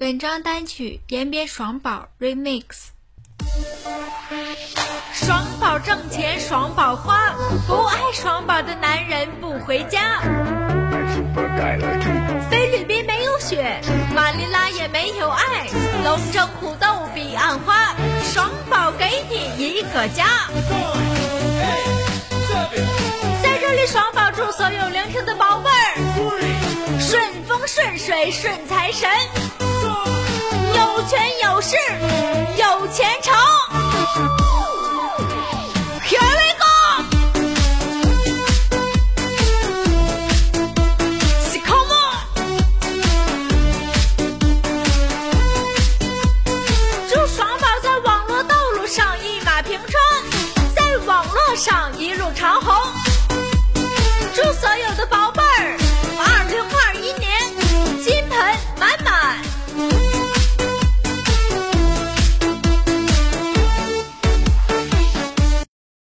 本张单曲延边双宝 Remix。双宝挣钱双宝花，不爱双宝的男人不回家。菲律宾没有雪，马尼拉也没有爱，龙争虎斗彼岸花，双宝给你一个家。在这里，双宝祝所有聆听的宝贝儿顺风顺水顺财神。平川，在网络上一路长虹。